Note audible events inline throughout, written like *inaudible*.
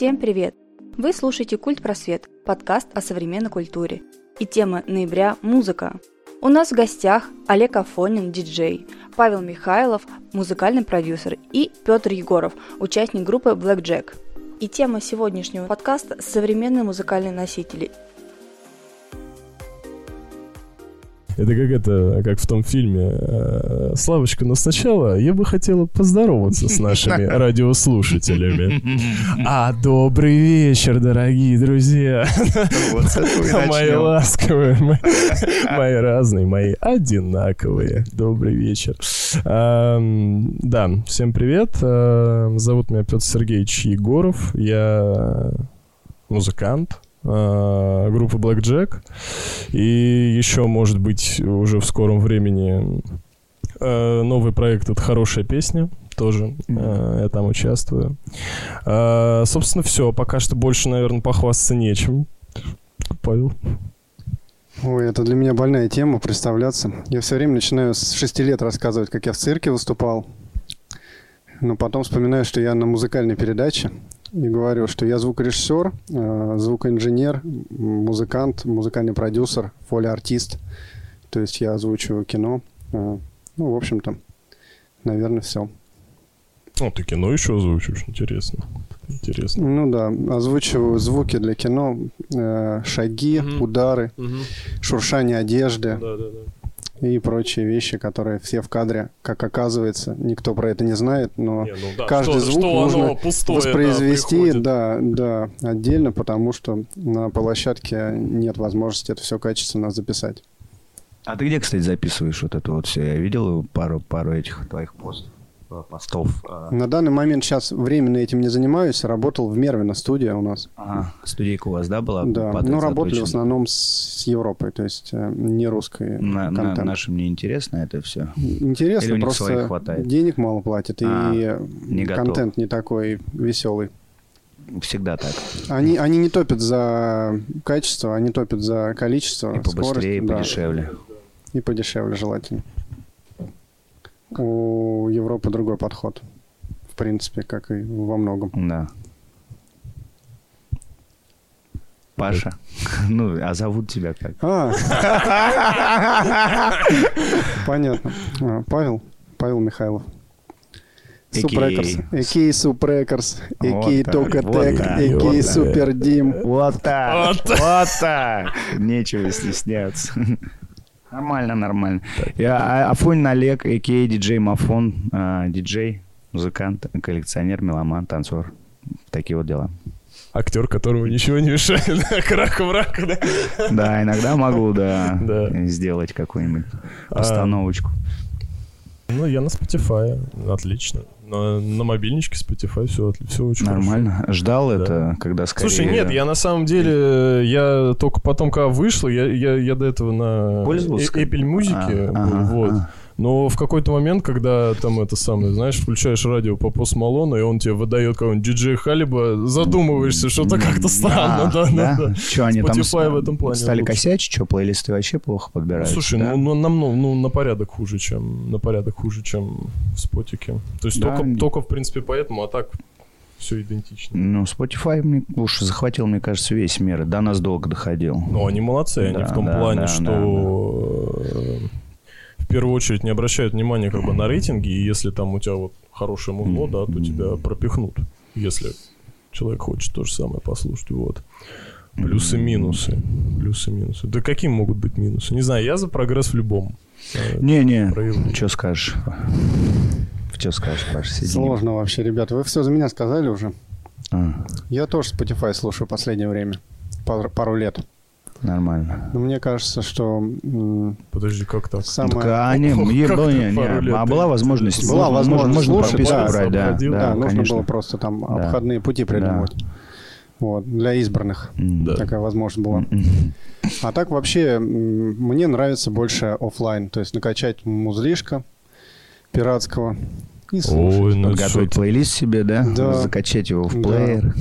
Всем привет! Вы слушаете «Культ Просвет» – подкаст о современной культуре. И тема ноября – музыка. У нас в гостях Олег Афонин, диджей, Павел Михайлов, музыкальный продюсер, и Петр Егоров, участник группы Black Jack. И тема сегодняшнего подкаста – современные музыкальные носители – Это как это, как в том фильме э, Славочка, но сначала я бы хотела поздороваться с нашими *laughs* радиослушателями. *laughs* А, добрый вечер, дорогие друзья. Мои ласковые, *laughs* мои разные, мои одинаковые. Добрый вечер. Да, всем привет. Зовут меня Петр Сергеевич Егоров. Я музыкант, группы Blackjack. И еще, может быть, уже в скором времени э, новый проект «Это хорошая песня». Тоже э, я там участвую. Э, собственно, все. Пока что больше, наверное, похвастаться нечем. Павел. Ой, это для меня больная тема, представляться. Я все время начинаю с шести лет рассказывать, как я в цирке выступал. Но потом вспоминаю, что я на музыкальной передаче и говорю, что я звукорежиссер, э, звукоинженер, музыкант, музыкальный продюсер, фоли-артист. То есть я озвучиваю кино. Э, ну, в общем-то, наверное, все. Ну, ты кино еще озвучиваешь, интересно. Интересно. Ну да, озвучиваю звуки для кино, э, шаги, угу. удары, угу. шуршание одежды. Да, да, да и прочие вещи, которые все в кадре, как оказывается, никто про это не знает, но не, ну да, каждый что, звук что нужно пустое, воспроизвести, да, да, да, отдельно, потому что на площадке нет возможности это все качественно записать. А ты где, кстати, записываешь вот это вот все? Я видел пару, пару этих твоих постов. Постов. Э. На данный момент сейчас временно этим не занимаюсь. Работал в Мервино студия у нас. Ага, студийка у вас, да, была? Да, ну работали в основном с Европой, то есть э, не русской на, контент. На, нашим не интересно это все? Интересно, Или просто хватает? денег мало платят, а, и не контент не такой веселый. Всегда так. Они, они не топят за качество, они топят за количество, И побыстрее, скорость, и подешевле. Да. И подешевле желательно. У Европы другой подход. В принципе, как и во многом. Да. Паша. *laughs* Ну, а зовут тебя как? А. Понятно. А, Павел. Павел Михайлов. Супрекорс. Экей Супрекорс. Экей Токотек. Экей Супер Дим. Вот так. Вот так. Нечего стесняться. Нормально, нормально. Я а, Афонин Олег, а.к.а. диджей Мафон, а, диджей, музыкант, коллекционер, меломан, танцор. Такие вот дела. Актер, которому ничего не мешает, крак в рак, да? Да, иногда могу, да, да. сделать какую-нибудь постановочку. А, ну, я на Spotify, отлично на, на мобильничке Spotify все, все очень Нормально. Хорошо. Ждал да. это, когда скорее... Слушай, нет, я на самом деле, я только потом, когда вышло, я, я, я до этого на? Apple Music, а, ага, вот. Ага. Но в какой-то момент, когда там это самое, знаешь, включаешь радио по Пост Малону, и он тебе выдает какого-нибудь диджей Халиба, задумываешься, что-то как-то странно, да, да, да. Что они там в этом плане стали косячить, что плейлисты вообще плохо подбирают? Слушай, ну, ну намного, ну на порядок хуже, чем на порядок хуже, чем в спотике. То есть только, только в принципе поэтому, а так все идентично. Ну, Spotify мне уж захватил, мне кажется, весь мир. До нас долго доходил. Ну, они молодцы, они в том да, плане, да, что да, первую очередь не обращают внимания как бы на рейтинги, и если там у тебя вот хорошее музло, да, то тебя пропихнут, если человек хочет то же самое послушать, вот. Плюсы минусы. Плюсы минусы. Да какие могут быть минусы? Не знаю, я за прогресс в любом. Не-не, что скажешь? Что скажешь, Паша? Сиди. Сложно вообще, ребята. Вы все за меня сказали уже. А. Я тоже Spotify слушаю в последнее время. Пару, пару лет. Нормально. Ну, мне кажется, что... Подожди, как так? Самое... Так, а, не, Ох, не, было, не, не, а была возможность? Была возможность можно слушать, да, брать, да, да, да, нужно конечно. было просто там да. обходные пути придумывать. Да. Вот, для избранных да. такая возможность была. А так вообще мне нравится больше офлайн, то есть накачать музлишка пиратского, И слушать. Ой, ну Подготовить что плейлист себе, да? Да. Закачать его в Да. плеер.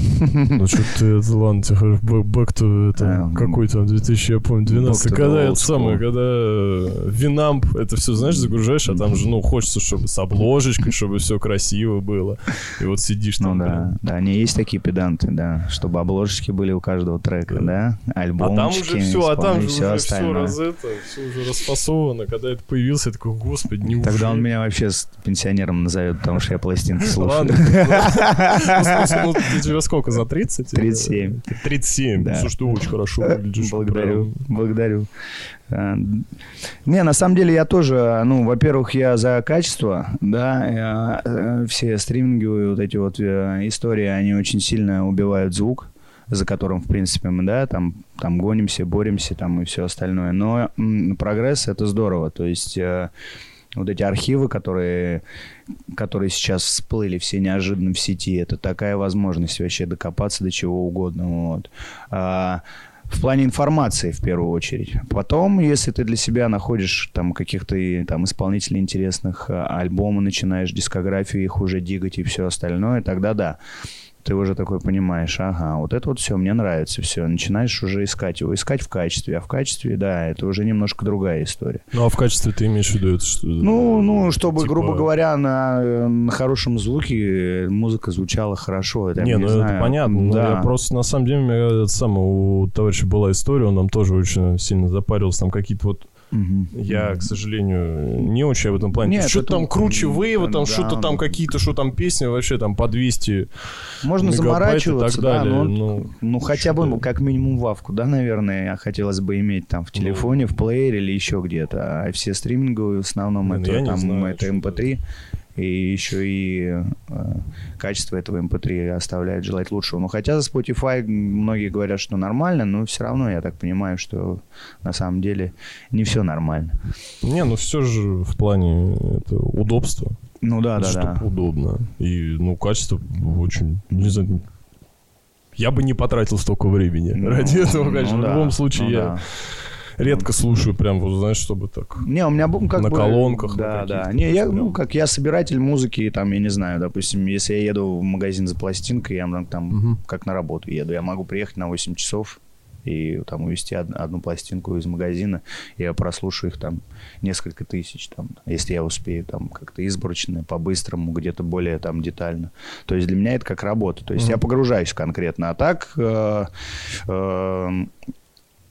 Ну что ты, это, ладно, back, back to, это, А, какой там, 2000, я помню, 12 Back to the когда это самое, когда э, Winamp, это все, знаешь, загружаешь, а там же, ну, хочется, чтобы с обложечкой, чтобы все красиво было. И вот сидишь Ну там, да, блин. да, они есть такие педанты, да, чтобы обложечки были у каждого трека, да, А альбомчики, там уже все, а там же все уже все раз это, все уже расфасовано. Когда это появился, я такой, господи, неужели? Тогда он меня вообще с пенсионером назовет, потому что я пластинки *laughs* слушаю. Ладно. *laughs* Ну, ну, ты тебе сколько, за 30? 37. 37. Да. Слушай, ты очень хорошо выглядишь. Благодарю, благодарю. А, Не, на самом деле я тоже, ну, во-первых, я за качество, да, э, все стриминговые вот эти вот э, истории, они очень сильно убивают звук, за которым, в принципе, мы, да, там, там гонимся, боремся, там и все остальное. Но прогресс — это здорово, то есть... вот эти архивы, которые, которые сейчас всплыли все неожиданно в сети, это такая возможность вообще докопаться до чего угодно. Вот. А, в плане информации, в первую очередь. Потом, если ты для себя находишь там каких-то там исполнителей интересных, а, альбомы начинаешь, дискографию их уже дигать и все остальное, тогда да. Ты уже такой понимаешь, ага, вот это вот все, мне нравится, все. Начинаешь уже искать его, искать в качестве. А в качестве, да, это уже немножко другая история. Ну, а в качестве ты имеешь в виду это что? Ну, ну, чтобы, типа- грубо говоря, на, э, на хорошем звуке музыка звучала хорошо. Это, Не, ну знаю. это понятно. но Да. я просто на самом деле, у меня это самое, у товарища была история, он нам тоже очень сильно запарился. Там какие-то вот Я, к сожалению, не очень в этом плане. Нет, что-то это- там круче вейва, там да, что-то там ну. какие-то, что там песни вообще там по 200 Можно заморачиваться, да, далее. но, ну, ну, хотя бы, ну, как минимум вавку, да, наверное, хотелось бы иметь там в телефоне, в плеере или еще где-то. А все стриминговые в основном Блин, это, я не там, знаю, это что MP3. И еще и э, качество этого MP3 оставляет желать лучшего. Ну, хотя за Spotify многие говорят, что нормально, но все равно я так понимаю, что на самом деле не все нормально. Не, ну все же в плане это удобства. Ну да, да, чтобы да. удобно. И, ну, качество очень, не знаю, я бы не потратил столько времени Ну, ради этого, ну конечно. в да, любом случае, ну я да. Редко слушаю прям, вот, знаешь, чтобы так... Не, у меня как На бы... колонках, Да, да. Не, я, ну, как я собиратель музыки, и там, я не знаю, допустим, если я еду в магазин за пластинкой, я там, там Мгм. как на работу еду, я могу приехать на 8 часов и там увезти од- одну пластинку из магазина, я прослушаю их там несколько тысяч, там, если я успею, там, как-то изборочно, по-быстрому, где-то более там детально. То есть для меня это как работа. То есть Мгм. я погружаюсь конкретно. А так, э, э,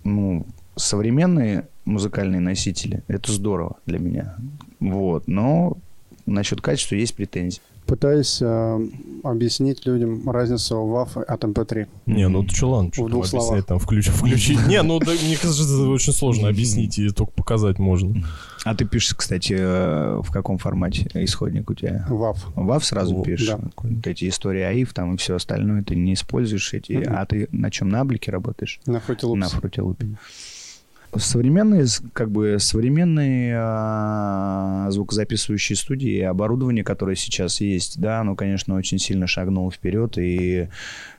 ну, современные музыкальные носители, это здорово для меня. Вот. Но насчет качества есть претензии. Пытаюсь э, объяснить людям разницу WAV от MP3. Не, ну ты что, ладно, что В двух объяснять, словах. там включить, включить. Не, ну да, мне кажется, это очень сложно *laughs* объяснить, и только показать можно. А ты пишешь, кстати, э, в каком формате исходник у тебя? WAV. WAV сразу пишешь? да. Вот эти истории АИФ там и все остальное, ты не используешь эти... А ты на чем, на Аблике работаешь? На Loops. На Loop. Современные, как бы, современные а, звукозаписывающие студии и оборудование, которое сейчас есть, да, оно, конечно, очень сильно шагнуло вперед, и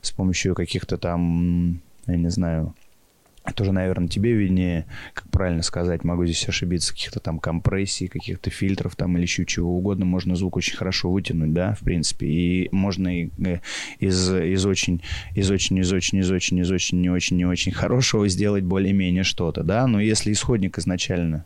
с помощью каких-то там, я не знаю, тоже, наверное, тебе виднее, как правильно сказать, могу здесь ошибиться, каких-то там компрессий, каких-то фильтров там или еще чего угодно, можно звук очень хорошо вытянуть, да, в принципе, и можно э, из, из очень, из очень, из очень, из очень, из очень, не очень, не очень хорошего сделать более-менее что-то, да, но если исходник изначально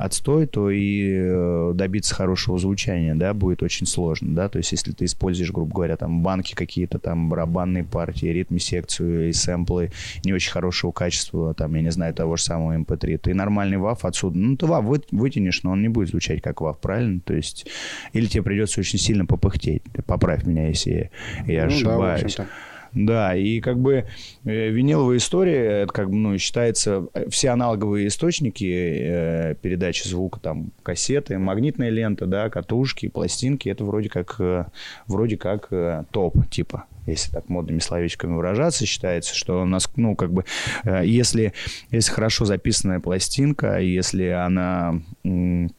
отстой, то и э, добиться хорошего звучания, да, будет очень сложно, да, то есть если ты используешь, грубо говоря, там банки какие-то, там барабанные партии, ритм-секцию и сэмплы не очень хорошего качества, там, я не знаю, того же самого MP3, ты нормальный WAV отсюда, ну, ты WAV вы- вытянешь, но он не будет звучать как WAV, правильно? То есть, или тебе придется очень сильно попыхтеть, поправь меня, если я Ну да, в ошибаюсь. общем-то. Да, и как бы э, виниловая история, это как бы, ну, считается, э, все аналоговые источники э, передачи звука, там, кассеты, магнитная лента, да, катушки, пластинки, это вроде как, э, вроде как э, топ, типа, если так модными словечками выражаться, считается, что у нас, ну, как бы, э, если, если хорошо записанная пластинка, если она... м,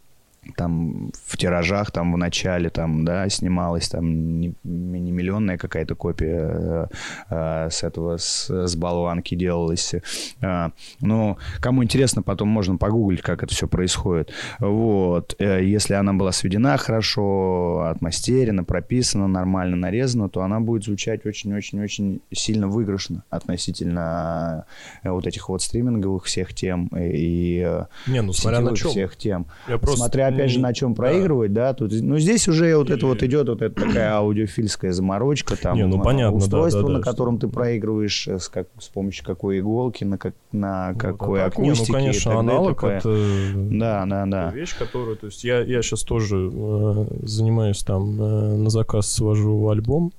там в тиражах там в начале там да снималась там не, не миллионная какая-то копия э, э, с этого с, с болванки делалась. Э, ну кому интересно потом можно погуглить как это все происходит. Вот э, если она была сведена хорошо отмастерена прописана нормально нарезана то она будет звучать очень-очень-очень сильно выигрышно относительно э, вот этих вот стриминговых всех тем и не ну смотря на чем всех тем. Я просто смотря опять же не- на чем проигрывать, да, тут, ну здесь уже вот это вот идет вот эта такая аудиофильская заморочка, там Не, ну, а, понятно, устройство, да, да, на котором ты проигрываешь э, с, как, с помощью какой иголки, на, как, на какой Вот, а так, не, акустике ну, конечно, аналог т.п.. это Да, да, да. вещь, которую, то есть я, я сейчас тоже э, занимаюсь там, э, на заказ свожу альбом.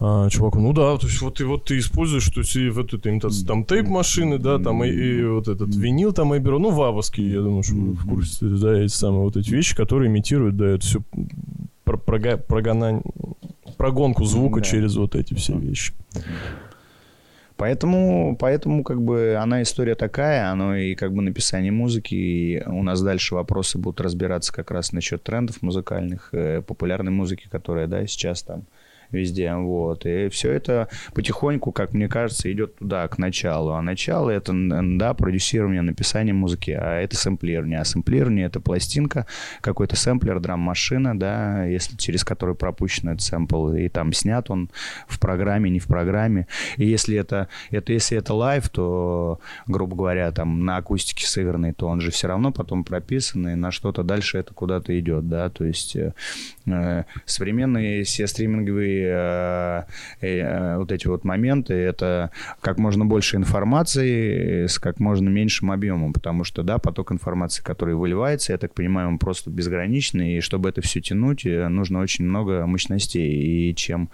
А, чуваку, ну да, то есть вот ты вот ты используешь, то есть и вот эту имитацию, там тейп машины, да, там и, и вот этот винил там я беру, ну вавовский, я думаю, что в курсе, да, эти самые вот эти вещи, которые имитируют, да, это все про, прогонку звука Да. через вот эти все вещи. Поэтому, поэтому как бы она история такая, оно и как бы написание музыки, и у нас дальше вопросы будут разбираться как раз насчет трендов музыкальных, э, популярной музыки, которая, да, сейчас там везде, вот. И все это потихоньку, как мне кажется, идет туда, к началу. А начало это, да, продюсирование, написание музыки, а это сэмплирование. А сэмплирование это пластинка, какой-то сэмплер, драм-машина, да, если через который пропущен этот сэмпл, и там снят он в программе, не в программе. И если это, это если это лайв, то, грубо говоря, там на акустике сыгранный, то он же все равно потом прописан, и на что-то дальше это куда-то идет, да, то есть э, э, современные все стриминговые э, э, вот эти вот моменты, это как можно больше информации с как можно меньшим объемом, потому что, да, поток информации, который выливается, я так понимаю, он просто безграничный, и чтобы это все тянуть, э, нужно очень много мощностей, и чем...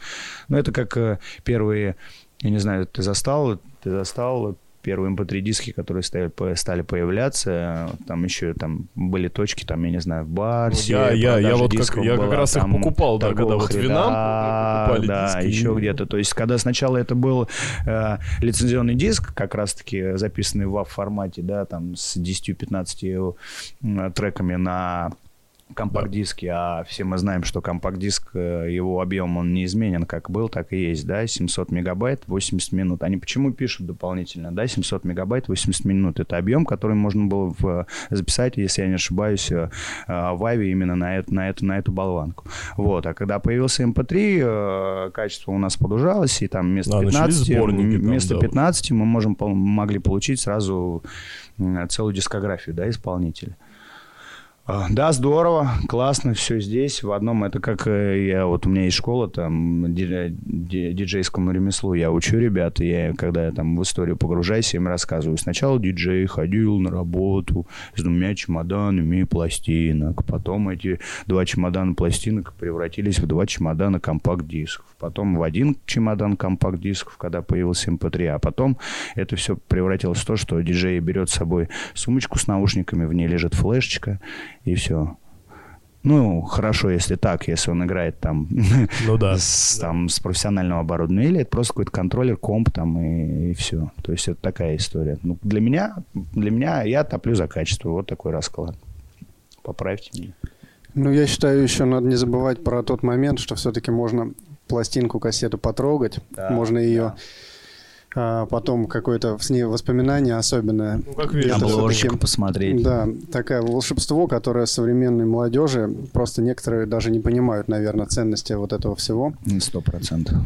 Ну, это как первые, я не знаю, ты застал, ты застал первые mp3 диски, которые стали, стали появляться, там еще там были точки, там, я не знаю, в барсе, я- я- я вот как- я как была, раз их там, покупал, да, когда вот покупали да, диски. еще где-то. То есть, когда сначала это был э, лицензионный диск, как раз-таки записанный в WAV формате, да, там с 10-15 э, треками на компакт-диске, а все мы знаем, что компакт-диск, э, его объем, он неизменен, как был, так и есть, да, 700 мегабайт, 80 минут. Они почему пишут дополнительно, да, 700 мегабайт, 80 минут? Это объем, который можно было в- записать, если я не ошибаюсь, э, э, в Аве именно на эту, на эту, на эту болванку. Вот, а когда появился MP3, э, качество у нас подужалось, и там вместо Да, начались 15, сборники там, вместо да. 15 мы можем, могли получить сразу целую дискографию, да, исполнителя. А, Да, здорово, классно, все здесь. В одном это как э, я вот у меня есть школа там ди- ди- диджейскому ремеслу. Я учу ребят, и я когда я там в историю погружаюсь, я им рассказываю. Сначала диджей ходил на работу с двумя чемоданами пластинок. Потом эти два чемодана пластинок превратились в два чемодана компакт-дисков. Потом в один чемодан компакт-дисков, когда появился MP3. А потом это все превратилось в то, что диджей берет с собой сумочку с наушниками, в ней лежит флешечка, и все. Ну, хорошо, если так, если он играет там, *laughs* Ну да. с, там с профессионального оборудования, или это просто какой-то контроллер, комп там и, все. То есть это такая история. Ну, для меня, для меня я топлю за качество. Вот такой расклад. Поправьте меня. Ну, я считаю, еще надо не забывать про тот момент, что все-таки можно пластинку, кассету потрогать, Да, можно ее а, потом какое-то с ней воспоминание особенное. Ну, как видишь, Обложечку посмотреть. Да, такое волшебство, которое современной молодежи просто некоторые даже не понимают, наверное, ценности вот этого всего. Сто процентов.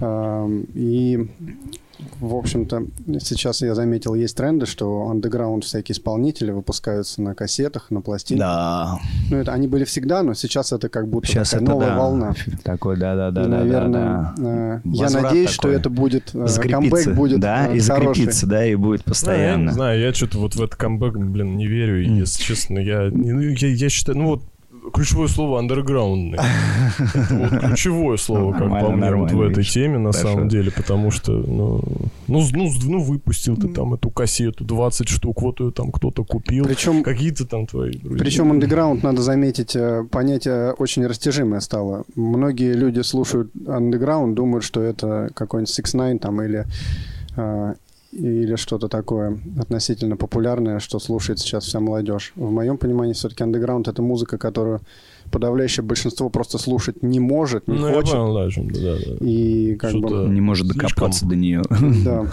И, в общем-то, сейчас я заметил, есть тренды, что андеграунд всякие исполнители выпускаются на кассетах, на пластинках. Да. Ну, это они были всегда, но сейчас это как будто Сейчас такая это новая да. волна. Такой, да, да, да, И, да, наверное, да, да. э, я Возврат надеюсь, что такой. это будет э, закрепиться, камбэк будет да, э, и хороший. закрепиться, да, и будет Да, я постоянно. не знаю, я что-то вот в этот камбэк, блин, не верю, если честно. Я, ну, я, я считаю, ну вот ключевое слово андерграундный. Это вот ключевое слово, как по мне, вот в этой теме, на Хорошо. самом деле, потому что, ну, ну, ну, ну, выпустил ты там эту кассету, 20 штук, вот ее там кто-то купил. Причем, Какие-то там твои друзья. причем андеграунд, надо заметить, э, понятие очень растяжимое стало. Многие люди слушают андеграунд, думают, что это какой-нибудь Six Nine там или э, или что-то такое относительно популярное, что слушает сейчас вся молодежь. В моем понимании все-таки андеграунд это музыка, которую подавляющее большинство просто слушать не может, не ну, хочет. Я понял, да, да, да. И как бы... Не может докопаться слишком... до нее. Да.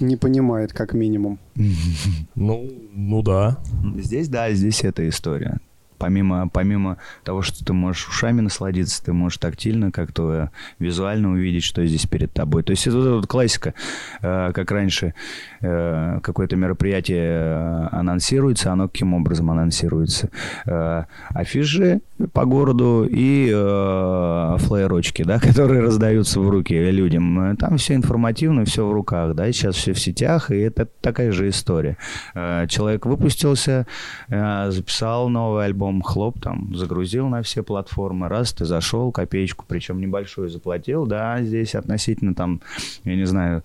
Не понимает, как минимум. Ну, ну да. Здесь, да, здесь эта история. Помимо, помимо того, что ты можешь ушами насладиться, ты можешь тактильно как-то визуально увидеть, что здесь перед тобой. То есть это вот, вот классика, э, как раньше э, какое-то мероприятие э, анонсируется, оно каким образом анонсируется? Э, афиши по городу и э, флеерочки, да, *laughs* которые раздаются в руки людям. Там все информативно, все в руках, да, сейчас все в сетях, и это такая же история. Э, человек выпустился, э, записал новый альбом, альбом хлоп, там, загрузил на все платформы, раз, ты зашел, копеечку, причем небольшую заплатил, да, здесь относительно там, я не знаю,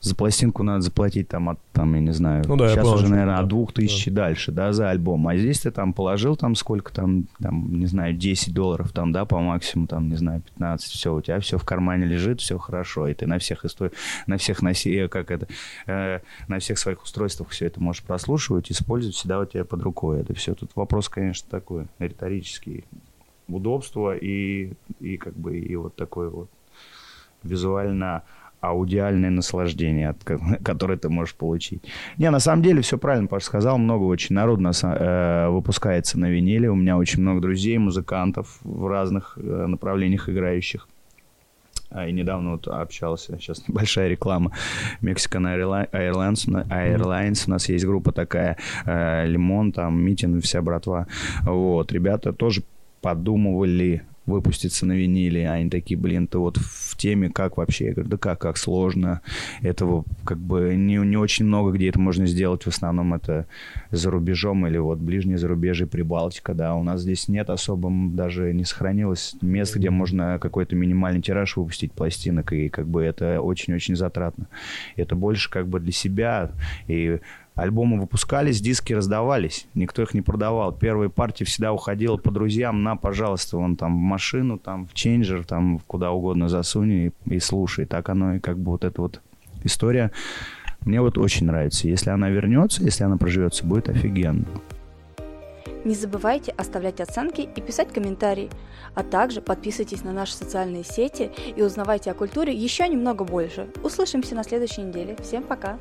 за пластинку надо заплатить там от, там, я не знаю, ну, да, сейчас уже, понял, наверное, да. от двух тысяч да. дальше, да, за альбом. А здесь ты там положил там сколько там, там, не знаю, 10 долларов там, да, по максимуму, там, не знаю, 15, все, у тебя все в кармане лежит, все хорошо, и ты на всех историй, на всех носи, э, как это, э, на всех своих устройствах все это можешь прослушивать, использовать, всегда у тебя под рукой это все. Тут вопрос, конечно, такой риторический. Удобство и, и как бы и вот такой вот визуально аудиальное наслаждение, от, *laughs* которое ты можешь получить. Не, на самом деле все правильно Паш сказал, много очень народу нас, э, выпускается на виниле, у меня очень много друзей, музыкантов в разных э, направлениях играющих. А, и недавно вот общался, сейчас небольшая реклама, Mexican Airlines, Airlines, у нас есть группа такая, э, Лимон, там, Митин, вся братва. Вот, ребята тоже подумывали выпуститься на виниле. Они такие, блин, ты вот в теме, как вообще? Я говорю, да как, как сложно. Этого как бы не, не очень много, где это можно сделать. В основном это за рубежом или вот ближнее зарубежье, Прибалтика, да. У нас здесь нет особо, даже не сохранилось мест, где можно какой-то минимальный тираж выпустить пластинок, и как бы это очень-очень затратно. Это больше как бы для себя, и альбомы выпускались, диски раздавались, никто их не продавал. Первые партии всегда уходила по друзьям, на, пожалуйста, вон там в машину, там в чейнджер, там куда угодно засунь и, и слушай. Так оно и как бы вот эта вот история мне вот очень нравится. Если она вернется, если она проживется, будет офигенно. Не забывайте оставлять оценки и писать комментарии, а также подписывайтесь на наши социальные сети и узнавайте о культуре еще немного больше. Услышимся на следующей неделе. Всем пока!